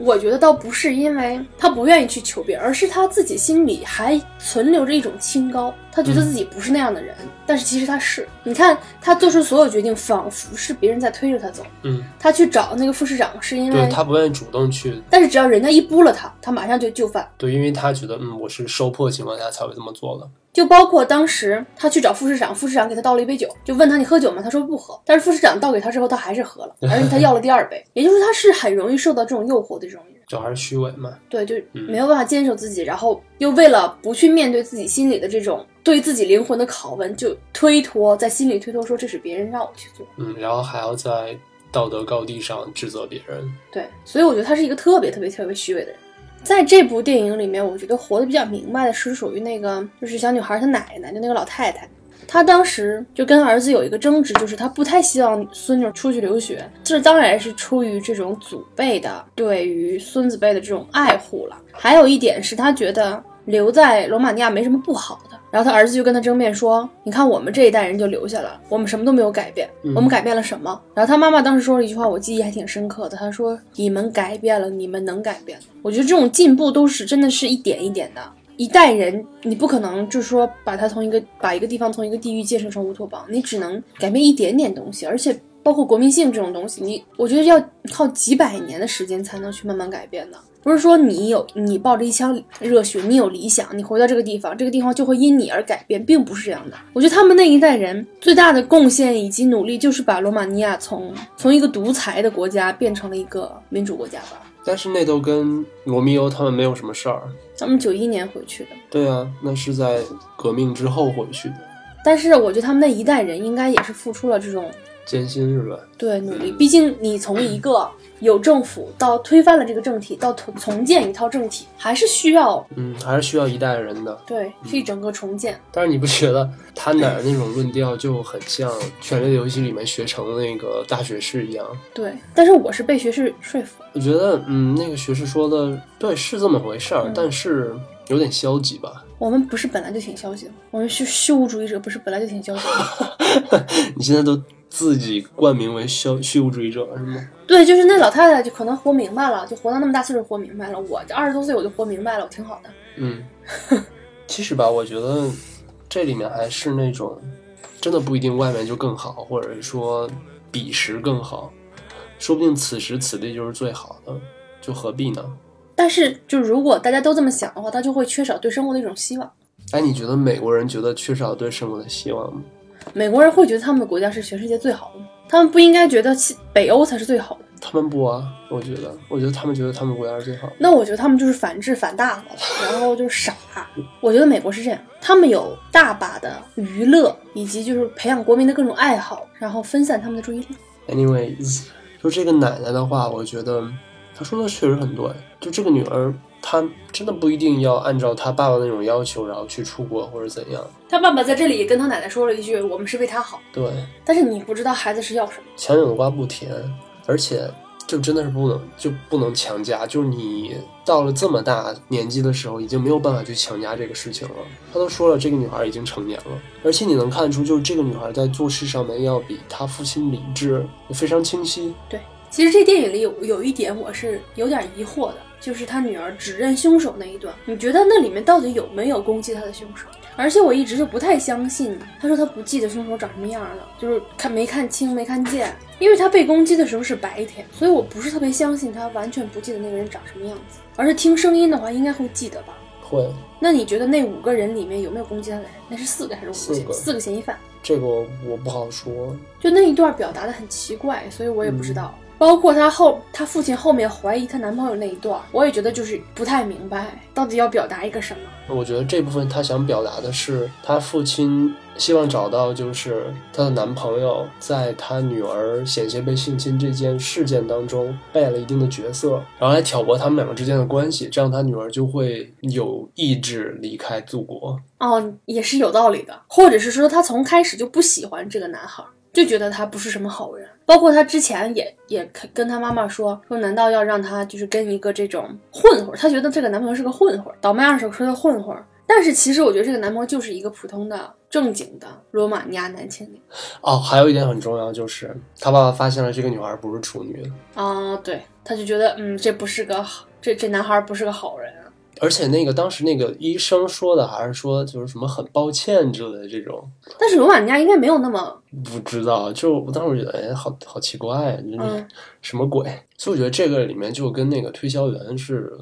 我觉得倒不是因为他不愿意去求别人，而是他自己心里还存留着一种清高，他觉得自己不是那样的人，但是其实他是。你看他做出所有决定，仿佛是别人在推着他走。嗯，他去找那个副市长是因为他不愿意主动去，但是只要人家一拨了他，他马上就就范。对，因为他觉得嗯，我是受迫情况下才会这么做的。就包括当时他去找副市长，副市长给他倒了一杯酒，就问他你喝酒吗？他说不喝。但是副市长倒给他之后，他还是喝了，而且他要了第二杯。也就是他是很容易受到这种诱惑的这种人，就还是虚伪嘛。对，就没有办法坚守自己，然后又为了不去面对自己心里的这种对自己灵魂的拷问，就推脱在心里推脱说这是别人让我去做。嗯，然后还要在道德高地上指责别人。对，所以我觉得他是一个特别特别特别虚伪的人。在这部电影里面，我觉得活得比较明白的是属于那个，就是小女孩她奶奶，就那个老太太。她当时就跟儿子有一个争执，就是她不太希望孙女出去留学，这当然是出于这种祖辈的对于孙子辈的这种爱护了。还有一点是，她觉得留在罗马尼亚没什么不好的。然后他儿子就跟他争辩说：“你看我们这一代人就留下了，我们什么都没有改变，我们改变了什么？”然后他妈妈当时说了一句话，我记忆还挺深刻的。他说：“你们改变了，你们能改变。”我觉得这种进步都是真的是一点一点的，一代人你不可能就是说把他从一个把一个地方从一个地域建设成乌托邦，你只能改变一点点东西，而且包括国民性这种东西，你我觉得要靠几百年的时间才能去慢慢改变的。不是说你有你抱着一腔热血，你有理想，你回到这个地方，这个地方就会因你而改变，并不是这样的。我觉得他们那一代人最大的贡献以及努力，就是把罗马尼亚从从一个独裁的国家变成了一个民主国家吧。但是那都跟罗密欧他们没有什么事儿。他们九一年回去的。对啊，那是在革命之后回去的。但是我觉得他们那一代人应该也是付出了这种艰辛是吧？对，努力。毕竟你从一个有政府到推翻了这个政体，到重重建一套政体，还是需要嗯，还是需要一代人的。对，是一整个重建。但是你不觉得他奶奶那种论调就很像《权力的游戏》里面学成的那个大学士一样？对，但是我是被学士说服。我觉得，嗯，那个学士说的对，是这么回事儿，嗯但是有点消极吧？我们不是本来就挺消极的，我们虚虚无主义者不是本来就挺消极的吗？你现在都自己冠名为消虚无主义者是吗？对，就是那老太太就可能活明白了，就活到那么大岁数活明白了。我这二十多岁我就活明白了，我挺好的。嗯，其实吧，我觉得这里面还是那种真的不一定外面就更好，或者是说彼时更好，说不定此时此地就是最好的，就何必呢？但是，就如果大家都这么想的话，他就会缺少对生活的一种希望。哎，你觉得美国人觉得缺少对生活的希望吗？美国人会觉得他们的国家是全世界最好的吗？他们不应该觉得西北欧才是最好的。他们不啊，我觉得，我觉得他们觉得他们国家是最好的。那我觉得他们就是反智反大发了，然后就是傻。我觉得美国是这样，他们有大把的娱乐，以及就是培养国民的各种爱好，然后分散他们的注意力。Anyways，就这个奶奶的话，我觉得她说的确实很对。就这个女儿，她真的不一定要按照她爸爸那种要求，然后去出国或者怎样。他爸爸在这里跟他奶奶说了一句：“我们是为他好。对，”但是你不知道孩子是要什么。强扭的瓜不甜，而且就真的是不能就不能强加，就是你到了这么大年纪的时候，已经没有办法去强加这个事情了。他都说了，这个女孩已经成年了，而且你能看出，就是这个女孩在做事上面要比她父亲理智，非常清晰。对，其实这电影里有有一点我是有点疑惑的，就是他女儿指认凶手那一段，你觉得那里面到底有没有攻击他的凶手？而且我一直就不太相信，他说他不记得凶手长什么样了，就是看没看清没看见，因为他被攻击的时候是白天，所以我不是特别相信他完全不记得那个人长什么样子。而是听声音的话，应该会记得吧？会，那你觉得那五个人里面有没有攻击他的人？那是四个还是五个？四个四个嫌疑犯。这个我我不好说。就那一段表达的很奇怪，所以我也不知道。包括她后，她父亲后面怀疑她男朋友那一段，我也觉得就是不太明白，到底要表达一个什么。我觉得这部分她想表达的是，她父亲希望找到就是她的男朋友在她女儿险些被性侵这件事件当中扮演了一定的角色，然后来挑拨他们两个之间的关系，这样她女儿就会有意志离开祖国。哦，也是有道理的，或者是说她从开始就不喜欢这个男孩，就觉得他不是什么好人。包括她之前也也跟她妈妈说说，难道要让她就是跟一个这种混混？她觉得这个男朋友是个混混，倒卖二手车的混混。但是其实我觉得这个男朋友就是一个普通的、正经的罗马尼亚男青年。哦，还有一点很重要，就是他爸爸发现了这个女孩不是处女，啊、对，他就觉得嗯，这不是个好，这这男孩不是个好人啊。而且那个当时那个医生说的还是说就是什么很抱歉之类的这种，但是罗马尼亚应该没有那么，不知道，就我当时觉得哎，好好奇怪，这嗯什么鬼？所以我觉得这个里面就跟那个推销员是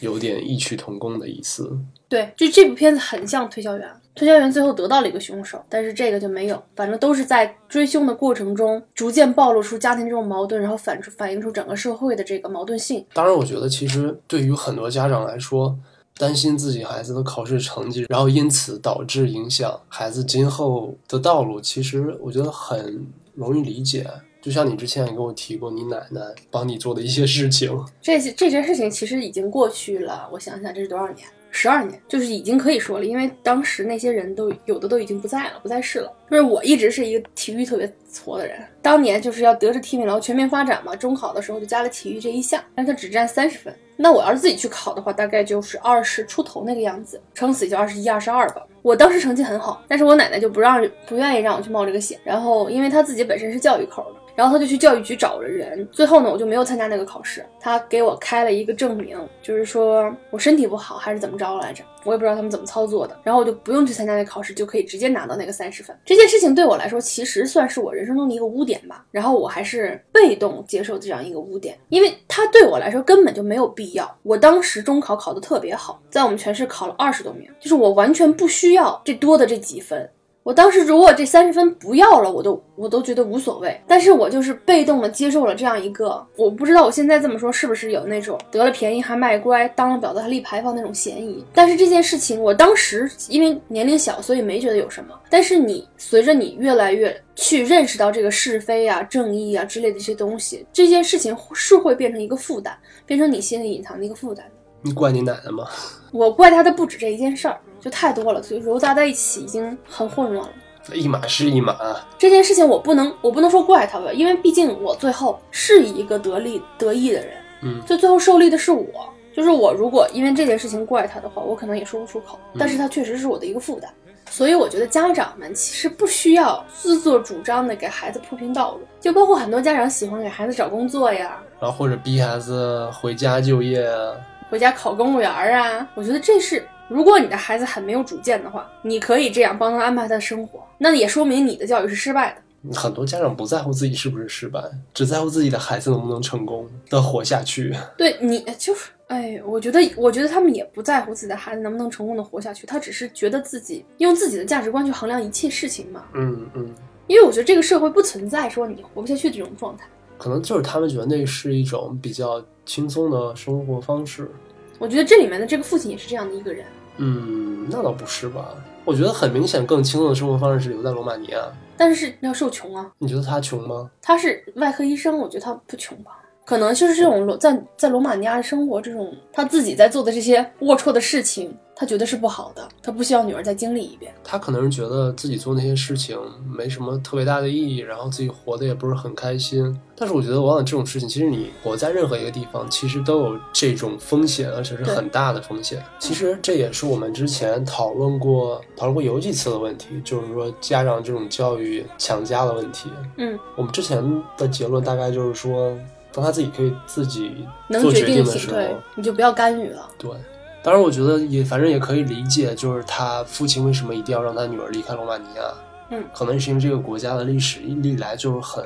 有点异曲同工的意思。对，就这部片子很像推销员。推销员最后得到了一个凶手，但是这个就没有，反正都是在追凶的过程中，逐渐暴露出家庭这种矛盾，然后反出反映出整个社会的这个矛盾性。当然，我觉得其实对于很多家长来说，担心自己孩子的考试成绩，然后因此导致影响孩子今后的道路，其实我觉得很容易理解。就像你之前也跟我提过，你奶奶帮你做的一些事情，这些这些事情其实已经过去了，我想想这是多少年？十二年，就是已经可以说了，因为当时那些人都有的都已经不在了，不在世了。就是我一直是一个体育特别挫的人，当年就是要德智体美劳全面发展嘛，中考的时候就加了体育这一项，但它只占三十分。那我要是自己去考的话，大概就是二十出头那个样子，撑死也就二十一、二十二吧。我当时成绩很好，但是我奶奶就不让，不愿意让我去冒这个险。然后，因为她自己本身是教育口的，然后他就去教育局找了人。最后呢，我就没有参加那个考试。他给我开了一个证明，就是说我身体不好还是怎么着来着，我也不知道他们怎么操作的。然后我就不用去参加那考试，就可以直接拿到那个三十分。这件事情对我来说，其实算是我人生中的一个污点吧。然后我还是被动接受这样一个污点，因为它对我来说根本就没有必要。我当时中考考得特别好，在我们全市考了二十多名，就是我完全不需要这多的这几分。我当时如果这三十分不要了，我都我都觉得无所谓。但是我就是被动的接受了这样一个，我不知道我现在这么说是不是有那种得了便宜还卖乖，当了婊子还立牌坊那种嫌疑。但是这件事情，我当时因为年龄小，所以没觉得有什么。但是你随着你越来越去认识到这个是非啊、正义啊之类的一些东西，这件事情是会变成一个负担，变成你心里隐藏的一个负担。你怪你奶奶吗？我怪他的不止这一件事儿，就太多了，所以揉杂在一起已经很混乱了。一码是一码，这件事情我不能，我不能说怪他吧，因为毕竟我最后是一个得利得意的人，嗯，就最后受利的是我。就是我如果因为这件事情怪他的话，我可能也说不出口。但是他确实是我的一个负担，所以我觉得家长们其实不需要自作主张的给孩子铺平道路，就包括很多家长喜欢给孩子找工作呀，然后或者逼孩子回家就业啊。回家考公务员啊！我觉得这是，如果你的孩子很没有主见的话，你可以这样帮他安排他的生活，那也说明你的教育是失败的。很多家长不在乎自己是不是失败，只在乎自己的孩子能不能成功的活下去。对你就是，哎，我觉得，我觉得他们也不在乎自己的孩子能不能成功的活下去，他只是觉得自己用自己的价值观去衡量一切事情嘛。嗯嗯。因为我觉得这个社会不存在说你活不下去这种状态，可能就是他们觉得那是一种比较轻松的生活方式。我觉得这里面的这个父亲也是这样的一个人。嗯，那倒不是吧？我觉得很明显，更轻松的生活方式是留在罗马尼亚。但是要受穷啊！你觉得他穷吗？他是外科医生，我觉得他不穷吧？可能就是这种罗在在罗马尼亚生活，这种他自己在做的这些龌龊的事情。他觉得是不好的，他不需要女儿再经历一遍。他可能是觉得自己做那些事情没什么特别大的意义，然后自己活得也不是很开心。但是我觉得，往往这种事情，其实你活在任何一个地方，其实都有这种风险，而且是很大的风险。其实这也是我们之前讨论过、讨论过有几次的问题，就是说家长这种教育强加的问题。嗯，我们之前的结论大概就是说，当他自己可以自己做决定的时候，你就不要干预了。对。当然，我觉得也反正也可以理解，就是他父亲为什么一定要让他女儿离开罗马尼亚。嗯，可能是因为这个国家的历史历来就是很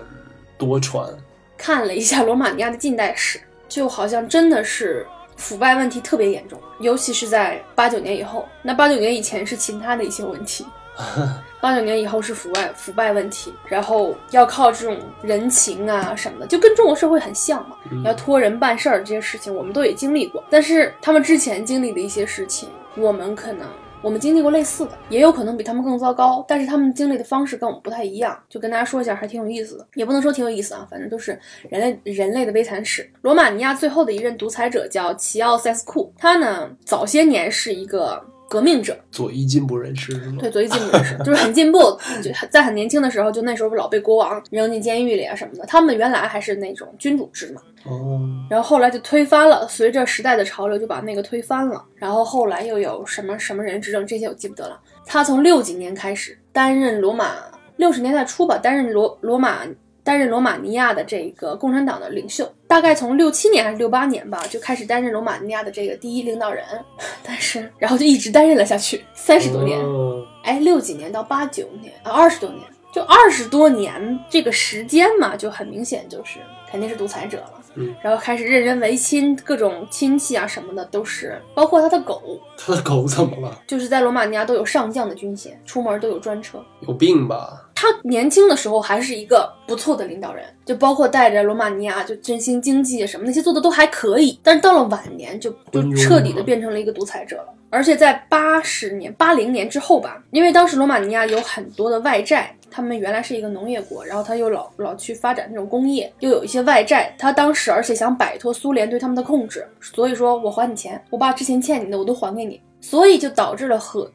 多舛。看了一下罗马尼亚的近代史，就好像真的是腐败问题特别严重，尤其是在八九年以后。那八九年以前是其他的一些问题。八九年以后是腐败腐败问题，然后要靠这种人情啊什么的，就跟中国社会很像嘛。要托人办事儿这些事情，我们都也经历过。但是他们之前经历的一些事情，我们可能我们经历过类似的，也有可能比他们更糟糕。但是他们经历的方式跟我们不太一样，就跟大家说一下，还挺有意思的。也不能说挺有意思啊，反正都是人类人类的悲惨史。罗马尼亚最后的一任独裁者叫齐奥塞斯库，他呢早些年是一个。革命者，左翼进步人士是吗？对，左翼进步人士就是很进步，就在很年轻的时候，就那时候不老被国王扔进监狱里啊什么的。他们原来还是那种君主制嘛，哦，然后后来就推翻了，随着时代的潮流就把那个推翻了。然后后来又有什么什么人执政，这些我记不得了。他从六几年开始担任罗马，六十年代初吧，担任罗罗马。担任罗马尼亚的这个共产党的领袖，大概从六七年还是六八年吧，就开始担任罗马尼亚的这个第一领导人。但是，然后就一直担任了下去，三十多年。哎，六几年到八九年啊，二十多年，就二十多年这个时间嘛，就很明显就是肯定是独裁者了。嗯，然后开始任人唯亲，各种亲戚啊什么的都是，包括他的狗。他的狗怎么了？就是在罗马尼亚都有上将的军衔，出门都有专车。有病吧？他年轻的时候还是一个不错的领导人，就包括带着罗马尼亚就振兴经济什么那些做的都还可以。但是到了晚年就就彻底的变成了一个独裁者了。而且在八十年、八零年之后吧，因为当时罗马尼亚有很多的外债，他们原来是一个农业国，然后他又老老去发展那种工业，又有一些外债。他当时而且想摆脱苏联对他们的控制，所以说我还你钱，我把之前欠你的我都还给你。所以就导致了和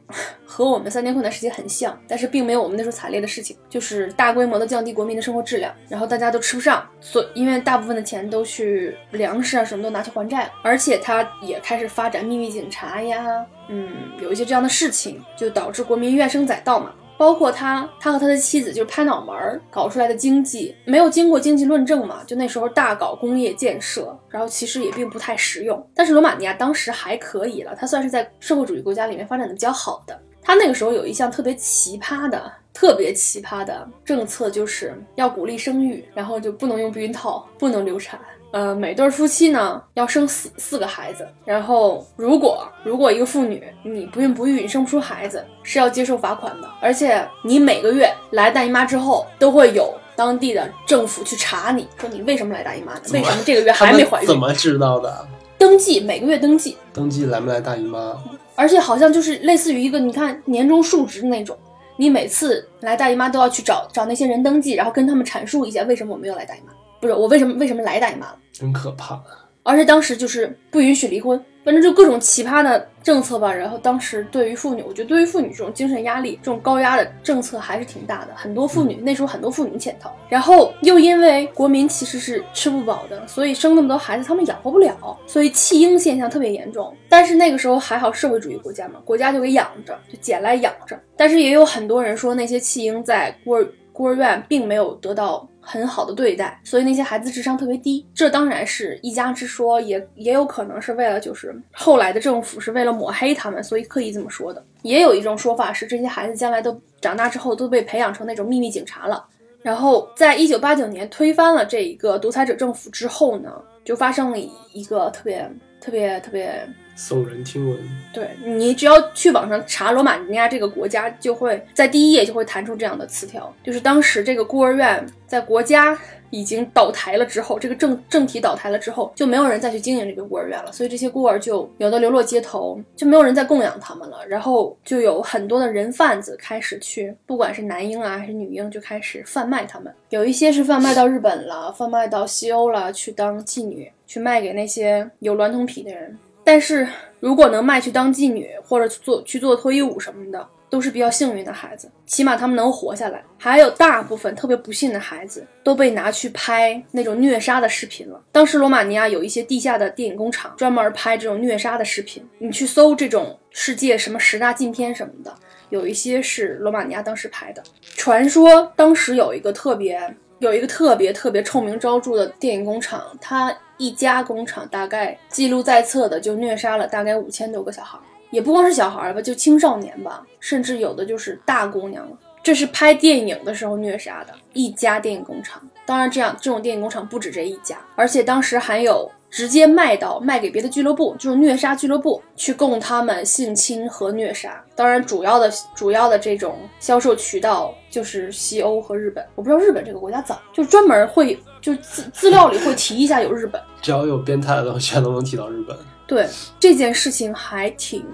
和我们三年困难时期很像，但是并没有我们那时候惨烈的事情，就是大规模的降低国民的生活质量，然后大家都吃不上，所因为大部分的钱都去粮食啊什么都拿去还债了，而且他也开始发展秘密警察呀，嗯，有一些这样的事情，就导致国民怨声载道嘛。包括他，他和他的妻子就是拍脑门儿搞出来的经济，没有经过经济论证嘛，就那时候大搞工业建设，然后其实也并不太实用。但是罗马尼亚当时还可以了，它算是在社会主义国家里面发展的比较好的。他那个时候有一项特别奇葩的、特别奇葩的政策，就是要鼓励生育，然后就不能用避孕套，不能流产。呃，每对夫妻呢要生四四个孩子，然后如果如果一个妇女你不孕不育，你生不出孩子，是要接受罚款的，而且你每个月来大姨妈之后，都会有当地的政府去查你，说你为什么来大姨妈呢？为什么这个月还没怀孕？怎么知道的？登记每个月登记，登记来没来大姨妈？而且好像就是类似于一个你看年终述职那种，你每次来大姨妈都要去找找那些人登记，然后跟他们阐述一下为什么我没有来大姨妈。不是我为什么为什么来大姨妈了？真可怕！而且当时就是不允许离婚，反正就各种奇葩的政策吧。然后当时对于妇女，我觉得对于妇女这种精神压力、这种高压的政策还是挺大的。很多妇女那时候很多妇女潜逃，然后又因为国民其实是吃不饱的，所以生那么多孩子他们养活不了，所以弃婴现象特别严重。但是那个时候还好社会主义国家嘛，国家就给养着，就捡来养着。但是也有很多人说那些弃婴在孤儿孤儿院并没有得到。很好的对待，所以那些孩子智商特别低。这当然是一家之说，也也有可能是为了就是后来的政府是为了抹黑他们，所以刻意这么说的。也有一种说法是，这些孩子将来都长大之后都被培养成那种秘密警察了。然后，在一九八九年推翻了这一个独裁者政府之后呢，就发生了一个特别特别特别。耸人听闻，对你只要去网上查罗马尼亚这个国家，就会在第一页就会弹出这样的词条，就是当时这个孤儿院在国家已经倒台了之后，这个政 政体倒台了之后，就没有人再去经营这个孤儿院了，所以这些孤儿就有的流落街头，就没有人再供养他们了，然后就有很多的人贩子开始去，不管是男婴啊还是女婴，就开始贩卖他们，有一些是贩卖到日本了，贩卖到西欧了，去当妓女，去卖给那些有娈童癖的人。但是如果能卖去当妓女或者做去做脱衣舞什么的，都是比较幸运的孩子，起码他们能活下来。还有大部分特别不幸的孩子都被拿去拍那种虐杀的视频了。当时罗马尼亚有一些地下的电影工厂，专门拍这种虐杀的视频。你去搜这种世界什么十大禁片什么的，有一些是罗马尼亚当时拍的。传说当时有一个特别有一个特别特别臭名昭著的电影工厂，它。一家工厂大概记录在册的就虐杀了大概五千多个小孩，也不光是小孩吧，就青少年吧，甚至有的就是大姑娘了。这是拍电影的时候虐杀的一家电影工厂。当然，这样这种电影工厂不止这一家，而且当时还有。直接卖到卖给别的俱乐部，就是虐杀俱乐部，去供他们性侵和虐杀。当然，主要的主要的这种销售渠道就是西欧和日本。我不知道日本这个国家咋，就专门会就资资料里会提一下有日本。只要有变态的东西，全都能提到日本。对这件事情还挺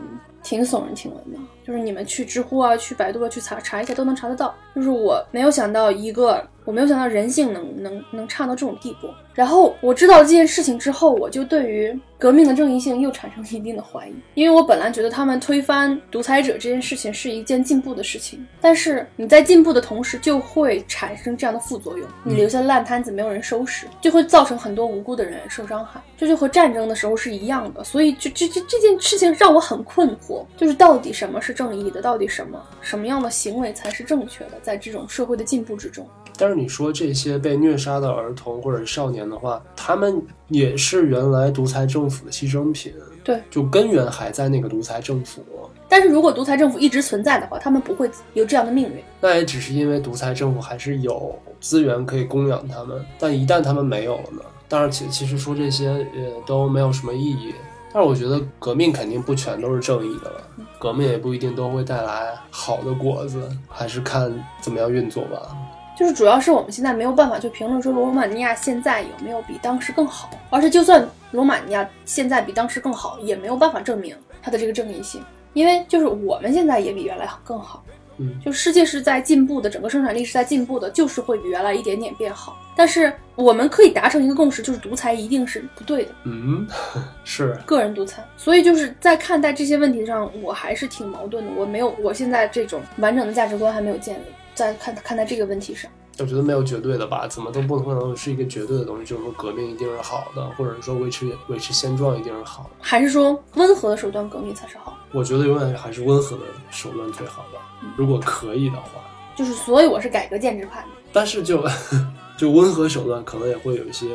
挺耸人听闻的。就是你们去知乎啊，去百度啊，去查查一下都能查得到。就是我没有想到一个，我没有想到人性能能能差到这种地步。然后我知道了这件事情之后，我就对于革命的正义性又产生了一定的怀疑。因为我本来觉得他们推翻独裁者这件事情是一件进步的事情，但是你在进步的同时就会产生这样的副作用，你留下烂摊子没有人收拾，就会造成很多无辜的人受伤害。这就和战争的时候是一样的。所以就这这这件事情让我很困惑，就是到底什么是正义的？到底什么什么样的行为才是正确的？在这种社会的进步之中。但是你说这些被虐杀的儿童或者少年的话，他们也是原来独裁政府的牺牲品。对，就根源还在那个独裁政府。但是如果独裁政府一直存在的话，他们不会有这样的命运。那也只是因为独裁政府还是有资源可以供养他们。但一旦他们没有了呢？当然，其其实说这些也都没有什么意义。但是我觉得革命肯定不全都是正义的了，革命也不一定都会带来好的果子，还是看怎么样运作吧。就是主要是我们现在没有办法去评论说罗马尼亚现在有没有比当时更好，而且就算罗马尼亚现在比当时更好，也没有办法证明它的这个正义性，因为就是我们现在也比原来更好。嗯，就世界是在进步的，整个生产力是在进步的，就是会比原来一点点变好。但是我们可以达成一个共识，就是独裁一定是不对的。嗯，是个人独裁。所以就是在看待这些问题上，我还是挺矛盾的。我没有，我现在这种完整的价值观还没有建立。在看看待这个问题上，我觉得没有绝对的吧，怎么都不可能是一个绝对的东西，就是说革命一定是好的，或者是说维持维持现状一定是好的，还是说温和的手段革命才是好？我觉得永远还是温和的手段最好吧，如果可以的话。就是，所以我是改革建制派。但是就 就温和手段可能也会有一些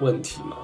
问题嘛。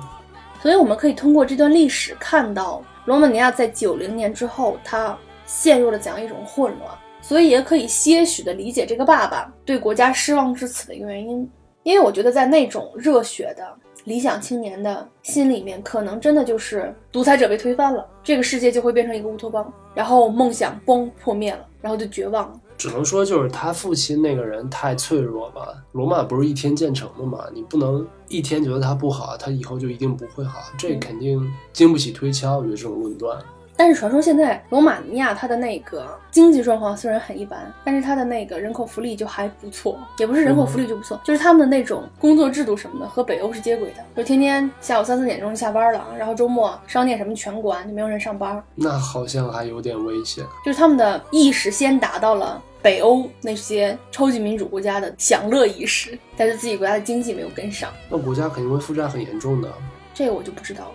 所以我们可以通过这段历史看到，罗马尼亚在九零年之后，它陷入了怎样一种混乱。所以也可以些许的理解这个爸爸对国家失望至此的一个原因，因为我觉得在那种热血的理想青年的心里面，可能真的就是独裁者被推翻了，这个世界就会变成一个乌托邦，然后梦想崩破灭了，然后就绝望了。只能说就是他父亲那个人太脆弱吧。罗马不是一天建成的嘛，你不能一天觉得他不好，他以后就一定不会好，这肯定经不起推敲。我觉得这种论断。但是传说现在罗马尼亚它的那个经济状况虽然很一般，但是它的那个人口福利就还不错，也不是人口福利就不错，就是他们的那种工作制度什么的和北欧是接轨的，就天天下午三四点钟就下班了，然后周末商店什么全关，就没有人上班。那好像还有点危险。就是他们的意识先达到了北欧那些超级民主国家的享乐意识，但是自己国家的经济没有跟上，那国家肯定会负债很严重的。这个我就不知道了。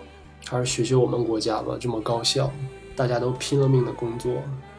还是学学我们国家吧，这么高效，大家都拼了命的工作。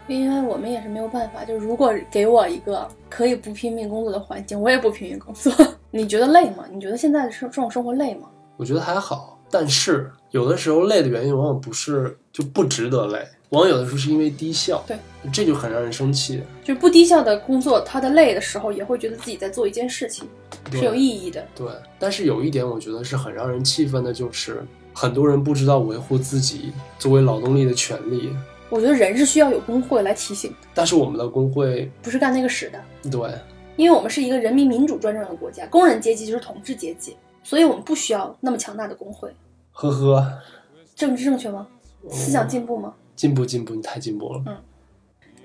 因为我们也是没有办法，就如果给我一个可以不拼命工作的环境，我也不拼命工作。你觉得累吗？你觉得现在的生这种生活累吗？我觉得还好，但是有的时候累的原因往往不是就不值得累，往往有的时候是因为低效。对，这就很让人生气。就是不低效的工作，他的累的时候也会觉得自己在做一件事情是有意义的。对，但是有一点我觉得是很让人气愤的，就是很多人不知道维护自己作为劳动力的权利。我觉得人是需要有工会来提醒的，但是我们的工会不是干那个使的。对因为我们是一个人民民主专政的国家，工人阶级就是统治阶级，所以我们不需要那么强大的工会。呵呵，政治正确吗？思想进步吗？进步进步，你太进步了。嗯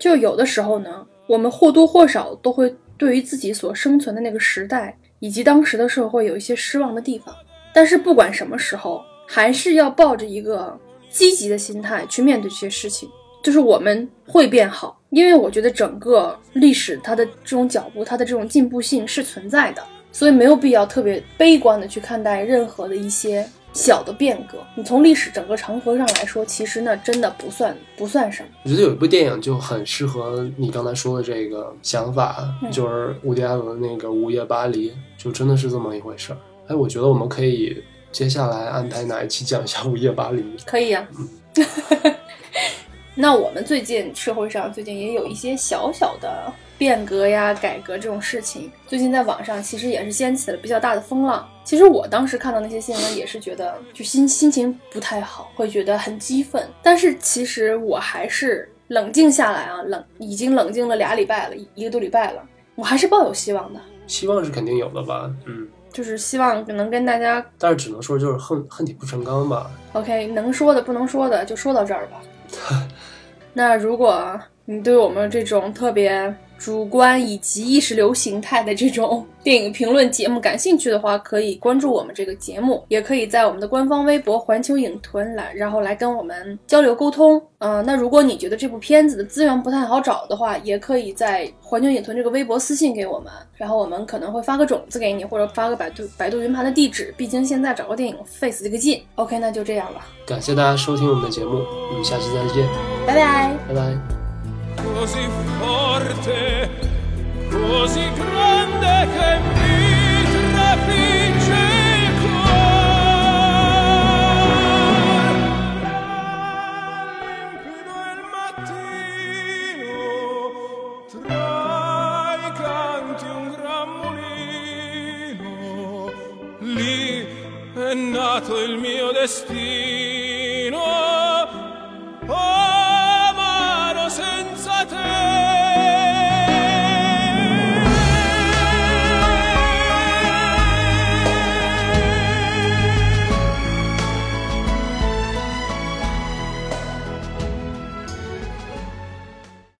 就有的时候呢，我们或多或少都会对于自己所生存的那个时代以及当时的社会有一些失望的地方。但是不管什么时候，还是要抱着一个积极的心态去面对这些事情。就是我们会变好，因为我觉得整个历史它的这种脚步，它的这种进步性是存在的，所以没有必要特别悲观的去看待任何的一些小的变革。你从历史整个长河上来说，其实呢真的不算不算什么。我觉得有一部电影就很适合你刚才说的这个想法，嗯就是伍迪·艾伦那个《午夜巴黎》，就真的是这么一回事儿。哎，我觉得我们可以接下来安排哪一期讲一下《午夜巴黎》。可以呀、那我们最近社会上最近也有一些小小的变革呀、改革这种事情，最近在网上其实也是掀起了比较大的风浪。其实我当时看到那些新闻，也是觉得就心心情不太好，会觉得很激愤。但是其实我还是冷静下来啊，冷已经冷静了俩礼拜了，一一个多礼拜了，我还是抱有希望的，希望是肯定有的吧，嗯，就是希望能跟大家但是只能说就是恨恨铁不成钢吧。OK，能说的不能说的就说到这儿吧。那如果你对我们这种特别主观以及意识流形态的这种 电影评论节目感兴趣的话，可以关注我们这个节目，也可以在我们的官方微博“环球影屯”来，然后来跟我们交流沟通。嗯、那如果你觉得这部片子的资源不太好找的话，也可以在环球影屯这个微博私信给我们，然后我们可能会发个种子给你，或者发个百度百度云盘的地址。毕竟现在找个电影费死这个劲。OK，那就这样吧，感谢大家收听我们的节目，我们下期再见，拜拜。拜拜。Così forte, così grande che mi trafigge il cuore. Limpido il mattino, tra i canti un gran mulino, lì è nato il mio destino. senza te.